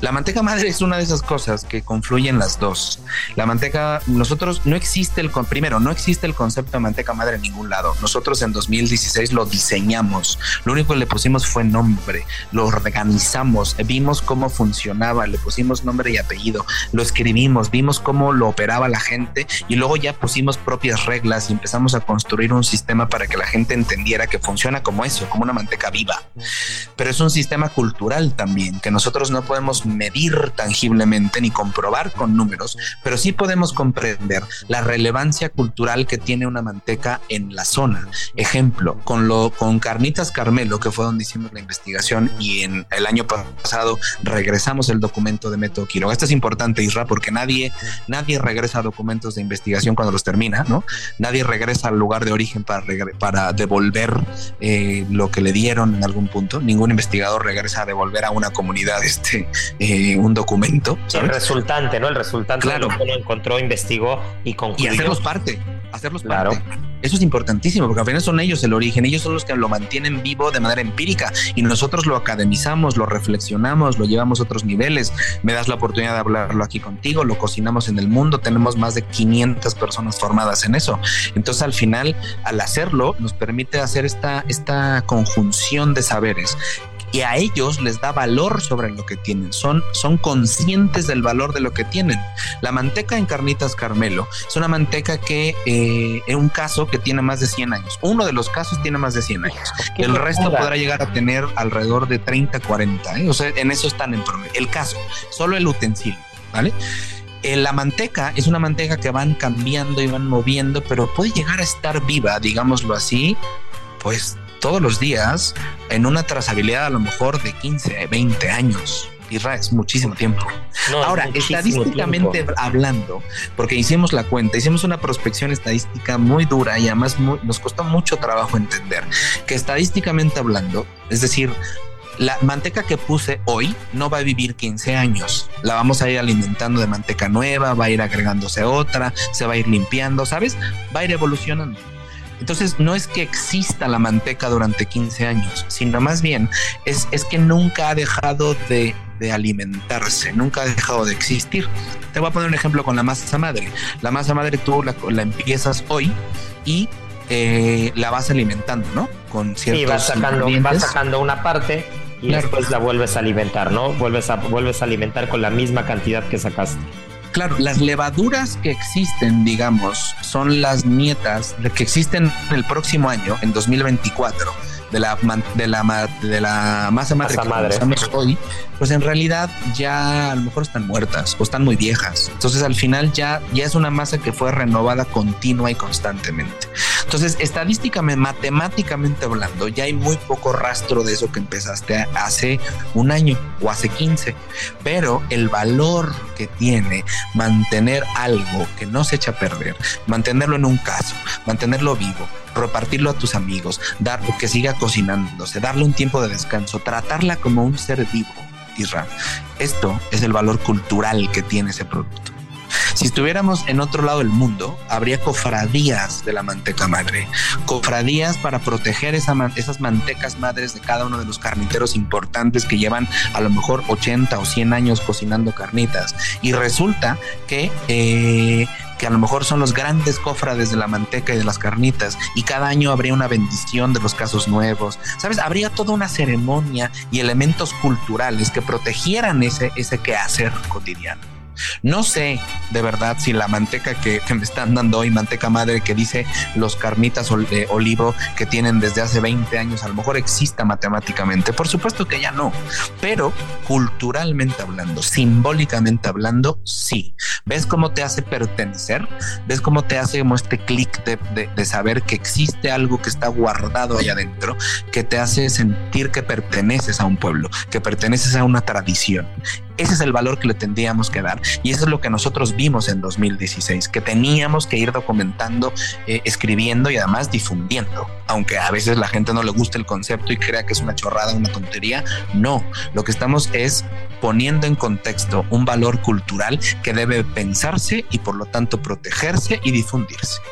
La manteca madre es una de esas cosas que confluyen las dos. La manteca, nosotros no existe el, primero, no existe el concepto de manteca madre en ningún lado. Nosotros en 2016 lo diseñamos. Lo único que le pusimos fue nombre, lo organizamos, vimos cómo funcionaba, le pusimos nombre y apellido, lo escribimos, vimos cómo lo operaba la gente y luego ya pusimos propias reglas y empezamos a construir un sistema para que la gente entendiera que funciona como eso, como una manteca viva. Pero es un sistema cultural también, que nosotros no podemos medir tangiblemente ni comprobar con números, pero sí podemos comprender la relevancia cultural que tiene una manteca en la zona. Ejemplo, con lo con Carnitas Carmelo, que fue donde hicimos la investigación y en el año pasado regresamos el documento de Método Quiroga. Esto es importante, Isra, porque nadie nadie regresa a documentos de investigación cuando los termina, ¿no? Nadie regresa al lugar de origen para para devolver eh, lo que le dieron en algún punto. Ningún investigador regresa a devolver a una comunidad este eh, un documento. ¿sabes? El resultante, ¿no? El resultante claro. de lo que uno encontró, investigó y concluyó. Y hacerlos parte, hacerlos claro. parte. Eso es importantísimo porque al final son ellos el origen, ellos son los que lo mantienen vivo de manera empírica y nosotros lo academizamos, lo reflexionamos, lo llevamos a otros niveles. Me das la oportunidad de hablarlo aquí contigo, lo cocinamos en el mundo, tenemos más de 500 personas formadas en eso. Entonces al final, al hacerlo, nos permite hacer esta, esta conjunción de saberes y a ellos les da valor sobre lo que tienen, son, son conscientes del valor de lo que tienen. La manteca en carnitas Carmelo es una manteca que eh, en un caso que tiene más de 100 años. Uno de los casos tiene más de 100 años. El resto podrá llegar a tener alrededor de 30, 40. ¿eh? O sea, en eso están en promedio. El caso, solo el utensilio, ¿vale? Eh, la manteca es una manteca que van cambiando y van moviendo, pero puede llegar a estar viva, digámoslo así, pues todos los días en una trazabilidad a lo mejor de 15, 20 años. Irra, es muchísimo tiempo. No, Ahora, estadísticamente tiempo. hablando, porque hicimos la cuenta, hicimos una prospección estadística muy dura y además muy, nos costó mucho trabajo entender que estadísticamente hablando, es decir, la manteca que puse hoy no va a vivir 15 años. La vamos a ir alimentando de manteca nueva, va a ir agregándose otra, se va a ir limpiando, ¿sabes? Va a ir evolucionando. Entonces, no es que exista la manteca durante 15 años, sino más bien es, es que nunca ha dejado de, de, alimentarse, nunca ha dejado de existir. Te voy a poner un ejemplo con la masa madre. La masa madre tú la, la empiezas hoy y eh, la vas alimentando, ¿no? Con ciertos sí, vas sacando, vas sacando una parte y claro. después la vuelves a alimentar, ¿no? Vuelves a, vuelves a alimentar con la misma cantidad que sacaste. Claro, las levaduras que existen, digamos, son las nietas de que existen el próximo año, en 2024, de la, de la, de la masa madre masa que madre. usamos hoy, pues en realidad ya a lo mejor están muertas o están muy viejas. Entonces al final ya, ya es una masa que fue renovada continua y constantemente. Entonces, estadísticamente, matemáticamente hablando, ya hay muy poco rastro de eso que empezaste hace un año o hace 15, pero el valor que tiene mantener algo que no se echa a perder, mantenerlo en un caso, mantenerlo vivo, repartirlo a tus amigos, dar que siga cocinándose, darle un tiempo de descanso, tratarla como un ser vivo, Israel. Esto es el valor cultural que tiene ese producto. Si estuviéramos en otro lado del mundo, habría cofradías de la manteca madre, cofradías para proteger esas mantecas madres de cada uno de los carniteros importantes que llevan a lo mejor 80 o 100 años cocinando carnitas. Y resulta que eh, que a lo mejor son los grandes cofrades de la manteca y de las carnitas, y cada año habría una bendición de los casos nuevos, ¿sabes? Habría toda una ceremonia y elementos culturales que protegieran ese, ese quehacer cotidiano. No sé de verdad si la manteca que, me están dando hoy, manteca madre que dice los carnitas de olivo que tienen desde hace 20 años, a lo mejor exista matemáticamente. Por supuesto que ya no, pero culturalmente hablando, simbólicamente hablando, sí. ¿Ves cómo te hace pertenecer? ¿Ves cómo te hace como este clic de, de saber que existe algo que está guardado allá adentro, que te hace sentir que perteneces a un pueblo, que perteneces a una tradición? Ese es el valor que le tendríamos que dar y eso es lo que nosotros vimos en 2016, que teníamos que ir documentando, eh, escribiendo y además difundiendo. Aunque a veces la gente no le guste el concepto y crea que es una chorrada, una tontería, no. Lo que estamos es poniendo en contexto un valor cultural que debe pensarse y por lo tanto protegerse y difundirse.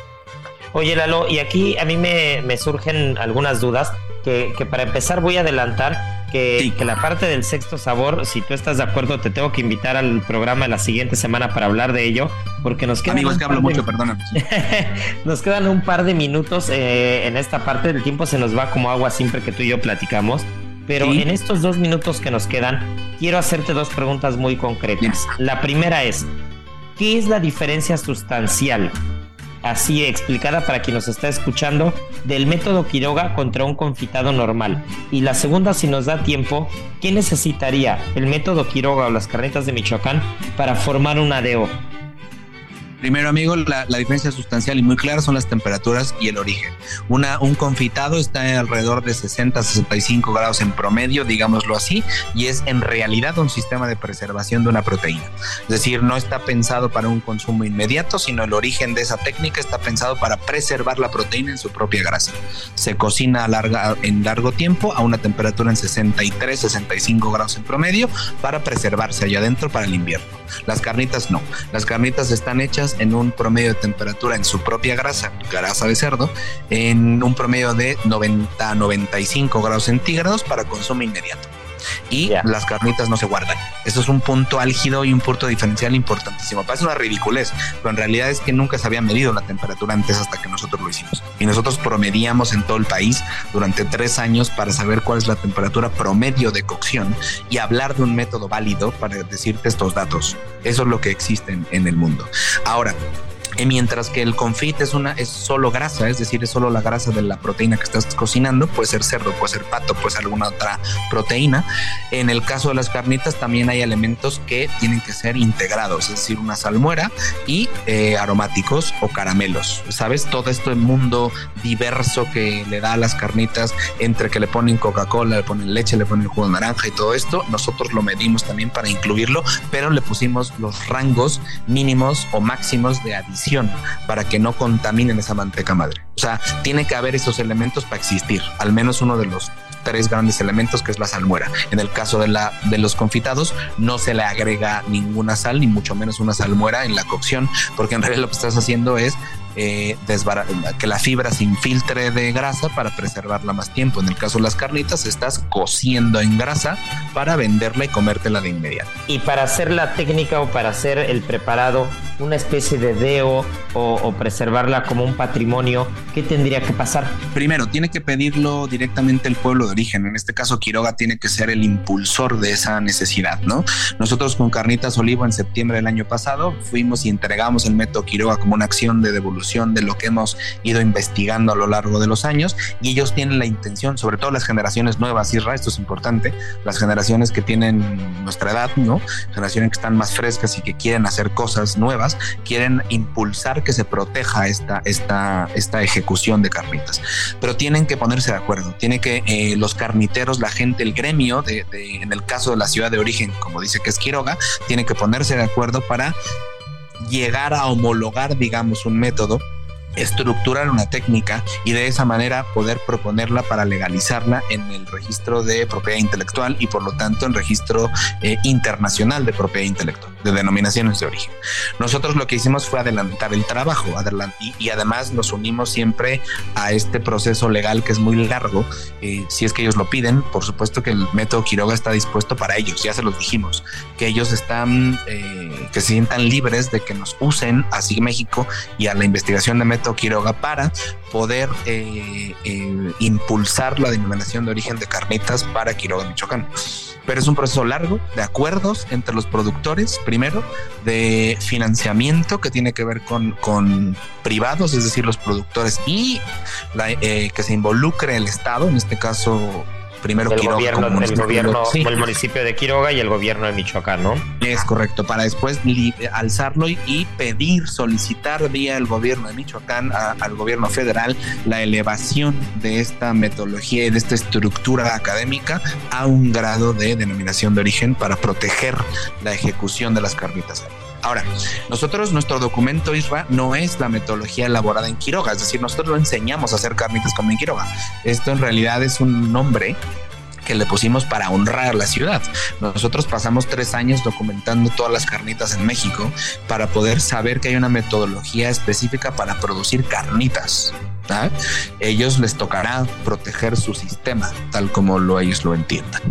Oye Lalo, y aquí a mí me, surgen algunas dudas que para empezar voy a adelantar que, la parte del sexto sabor, si tú estás de acuerdo, te tengo que invitar al programa de la siguiente semana para hablar de ello, porque nos quedan. Amigos, que hablo mucho, perdóname. nos quedan un par de minutos eh, en esta parte. del tiempo se nos va como agua siempre que tú y yo platicamos. Pero en estos dos minutos que nos quedan, quiero hacerte dos preguntas muy concretas. La primera es: ¿qué es la diferencia sustancial así explicada para quien nos está escuchando, del método Quiroga contra un confitado normal. Y la segunda, si nos da tiempo, ¿qué necesitaría el método Quiroga o las carnetas de Michoacán para formar un ADO? Primero, amigo, la, diferencia sustancial y muy clara son las temperaturas y el origen. Una, un confitado está alrededor de 60 65 grados en promedio, digámoslo así, y es en realidad un sistema de preservación de una proteína. Es decir, no está pensado para un consumo inmediato, sino el origen de esa técnica está pensado para preservar la proteína en su propia grasa. Se cocina a larga, en largo tiempo a una temperatura en 63, 65 grados en promedio para preservarse allá adentro para el invierno. Las carnitas no. Las carnitas están hechas en un promedio de temperatura en su propia grasa, grasa de cerdo, en un promedio de 90 a 95 grados centígrados para consumo inmediato y las carnitas no se guardan. Eso es un punto álgido y un punto diferencial importantísimo. Parece una ridiculez, pero en realidad es que nunca se había medido la temperatura antes hasta que nosotros lo hicimos. Y nosotros promediamos en todo el país durante tres años para saber cuál es la temperatura promedio de cocción y hablar de un método válido para decirte estos datos. Eso es lo que existe en el mundo. Ahora, mientras que el confit es una es solo grasa, es decir, es solo la grasa de la proteína que estás cocinando, puede ser cerdo, puede ser pato, puede ser alguna otra proteína. En el caso de las carnitas también hay elementos que tienen que ser integrados, es decir, una salmuera y eh, aromáticos o caramelos. ¿Sabes? Todo este mundo diverso que le da a las carnitas entre que le ponen Coca-Cola, le ponen leche, le ponen jugo de naranja y todo esto, nosotros lo medimos también para incluirlo, pero le pusimos los rangos mínimos o máximos de adición para que no contaminen esa manteca madre. O sea, tiene que haber esos elementos para existir, al menos uno de los tres grandes elementos que es la salmuera. En el caso de, la, de los confitados no se le agrega ninguna sal, ni mucho menos una salmuera en la cocción, porque en realidad lo que estás haciendo es eh, que la fibra se infiltre de grasa para preservarla más tiempo. En el caso de las carnitas, estás cociendo en grasa para venderla y comértela de inmediato. Y para hacer la técnica o para hacer el preparado, una especie de deo o, preservarla como un patrimonio, ¿qué tendría que pasar? Primero, tiene que pedirlo directamente el pueblo de origen. En este caso, Quiroga tiene que ser el impulsor de esa necesidad, ¿no? Nosotros con Carnitas Olivo en septiembre del año pasado fuimos y entregamos el método Quiroga como una acción de devolución de lo que hemos ido investigando a lo largo de los años y ellos tienen la intención, sobre todo las generaciones nuevas, Isra, esto es importante, las generaciones que tienen nuestra edad, ¿no? Generaciones que están más frescas y que quieren hacer cosas nuevas, quieren impulsar que se proteja esta, esta, esta ejecución de carnitas. Pero tienen que ponerse de acuerdo, tiene que eh, los carniteros, la gente, el gremio, de, en el caso de la ciudad de origen, como dice que es Quiroga, tiene que ponerse de acuerdo para llegar a homologar, digamos, un método estructurar una técnica y de esa manera poder proponerla para legalizarla en el registro de propiedad intelectual y por lo tanto en registro eh, internacional de propiedad intelectual, de denominaciones de origen. Nosotros lo que hicimos fue adelantar el trabajo y, y además nos unimos siempre a este proceso legal que es muy largo. Eh, si es que ellos lo piden, por supuesto que el método Quiroga está dispuesto para ellos, ya se los dijimos, que ellos están, eh, que se sientan libres de que nos usen así México y a la investigación de método Quiroga para poder eh, eh, impulsar la denominación de origen de carnitas para Quiroga, Michoacán. Pero es un proceso largo de acuerdos entre los productores, primero, de financiamiento que tiene que ver con, con privados, es decir, los productores, y eh, que se involucre el Estado, en este caso primero el gobierno, el gobierno, el municipio de Quiroga y el gobierno de Michoacán, ¿no? Es correcto, para después alzarlo y, pedir, solicitar vía el gobierno de Michoacán al gobierno federal la elevación de esta metodología y de esta estructura académica a un grado de denominación de origen para proteger la ejecución de las carnitas. Ahora, nosotros, nuestro documento ISRA no es la metodología elaborada en Quiroga, es decir, nosotros lo enseñamos a hacer carnitas como en Quiroga. Esto en realidad es un nombre que le pusimos para honrar la ciudad. Nosotros pasamos tres años documentando todas las carnitas en México para poder saber que hay una metodología específica para producir carnitas. Ellos les tocará proteger su sistema tal como lo ellos lo entiendan.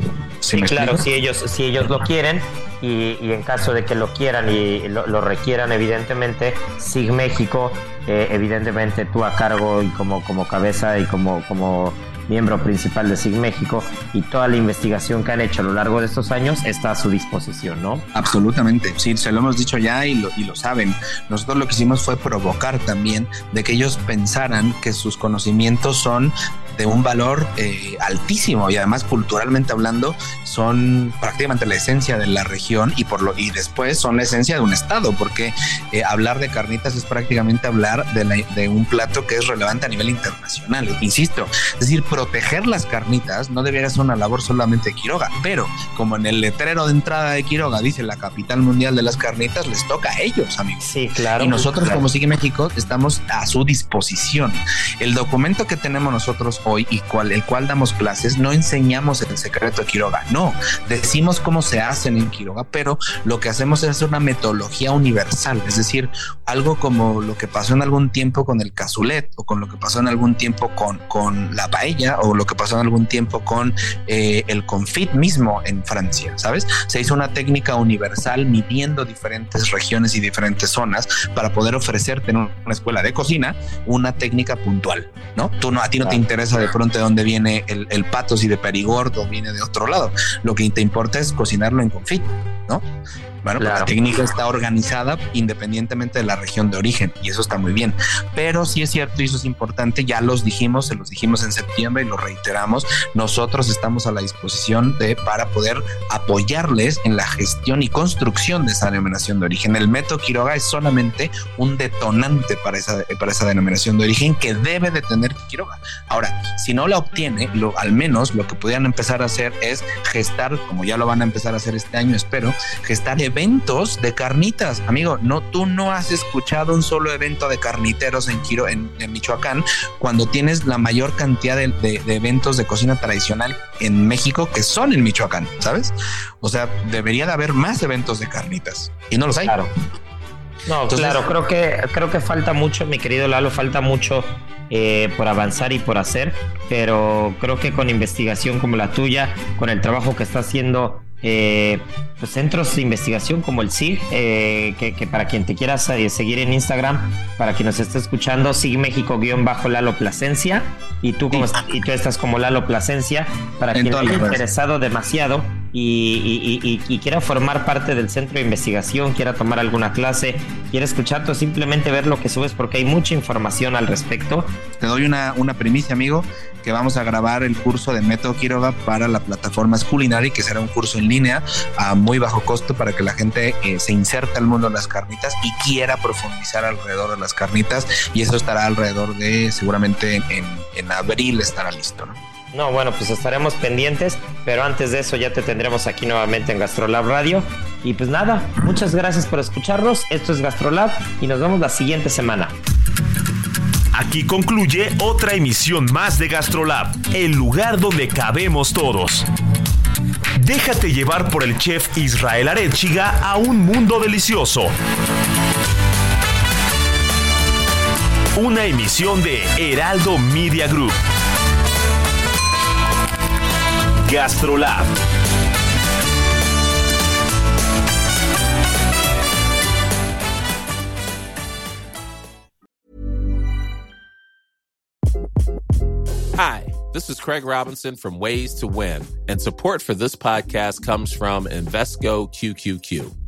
¿Sí claro, si ellos, si ellos lo quieren, y, en caso de que lo quieran y lo, requieran, evidentemente, SIG México, eh, evidentemente tú a cargo y como, como cabeza y como, como miembro principal de SIG México, y toda la investigación que han hecho a lo largo de estos años está a su disposición, ¿no? Absolutamente, sí, se lo hemos dicho ya y lo, y lo saben. Nosotros lo que hicimos fue provocar también de que ellos pensaran que sus conocimientos son de un valor eh, altísimo y además culturalmente hablando son prácticamente la esencia de la región y por lo y después son la esencia de un estado porque eh, hablar de carnitas es prácticamente hablar de, de, un plato que es relevante a nivel internacional insisto. Es decir proteger las carnitas no debería ser una labor solamente de Quiroga pero como en el letrero de entrada de Quiroga dice la capital mundial de las carnitas les toca a ellos amigos. Sí claro. Y nosotros como Sigue México estamos a su disposición. El documento que tenemos nosotros hoy y cual, el cual damos clases, no enseñamos el secreto de Quiroga, no, decimos cómo se hacen en Quiroga, pero lo que hacemos es una metodología universal, es decir, algo como lo que pasó en algún tiempo con el cazulet o con lo que pasó en algún tiempo con, con la paella o lo que pasó en algún tiempo con eh, el confit mismo en Francia, ¿sabes? Se hizo una técnica universal midiendo diferentes regiones y diferentes zonas para poder ofrecerte en una escuela de cocina una técnica puntual, ¿no? Tú no, a ti no te interesa de pronto de dónde viene el, el pato, si de Perigord o viene de otro lado. Lo que te importa es cocinarlo en confit, ¿no? Bueno, pues la técnica está organizada independientemente de la región de origen y eso está muy bien. Pero sí es cierto y eso es importante, ya los dijimos, se los dijimos en septiembre y lo reiteramos, nosotros estamos a la disposición de para poder apoyarles en la gestión y construcción de esa denominación de origen. El método Quiroga es solamente un detonante para esa, para esa denominación de origen que debe de tener Quiroga. Ahora, si no la obtiene, lo, al menos lo que podrían empezar a hacer es gestar, como ya lo van a empezar a hacer este año, espero, gestar eventos de carnitas. Amigo, no, tú no has escuchado un solo evento de carniteros en, Quiro, en, Michoacán cuando tienes la mayor cantidad de, eventos de cocina tradicional en México que son en Michoacán, ¿sabes? O sea, debería de haber más eventos de carnitas y no los hay. Claro. No, claro, creo que, creo que falta mucho, mi querido Lalo, falta mucho eh, por avanzar y por hacer, pero creo que con investigación como la tuya, con el trabajo que está haciendo eh, pues, centros de investigación como el SIG, eh, que, para quien te quieras eh, seguir en Instagram, para quien nos esté escuchando, SIG México-Lalo Plasencia, y tú, como, y tú estás como Lalo Plasencia, para quien esté interesado demasiado y, quiera formar parte del centro de investigación, quiera tomar alguna clase, quiera escuchar o simplemente ver lo que subes porque hay mucha información al respecto. Te doy una, una primicia, amigo, que vamos a grabar el curso de Método Quiroga para la plataforma Culinary, que será un curso en línea a muy bajo costo para que la gente eh, se inserte al mundo de las carnitas y quiera profundizar alrededor de las carnitas y eso estará alrededor de seguramente en, en abril estará listo, ¿no? No, bueno, pues estaremos pendientes, pero antes de eso ya te tendremos aquí nuevamente en Gastrolab Radio. Y pues nada, muchas gracias por escucharnos. Esto es Gastrolab y nos vemos la siguiente semana. Aquí concluye otra emisión más de Gastrolab, el lugar donde cabemos todos. Déjate llevar por el chef Israel Arechiga a un mundo delicioso. Una emisión de Heraldo Media Group. GastroLab. Hi, this is Craig Robinson from Ways to Win, and support for this podcast comes from Invesco QQQ.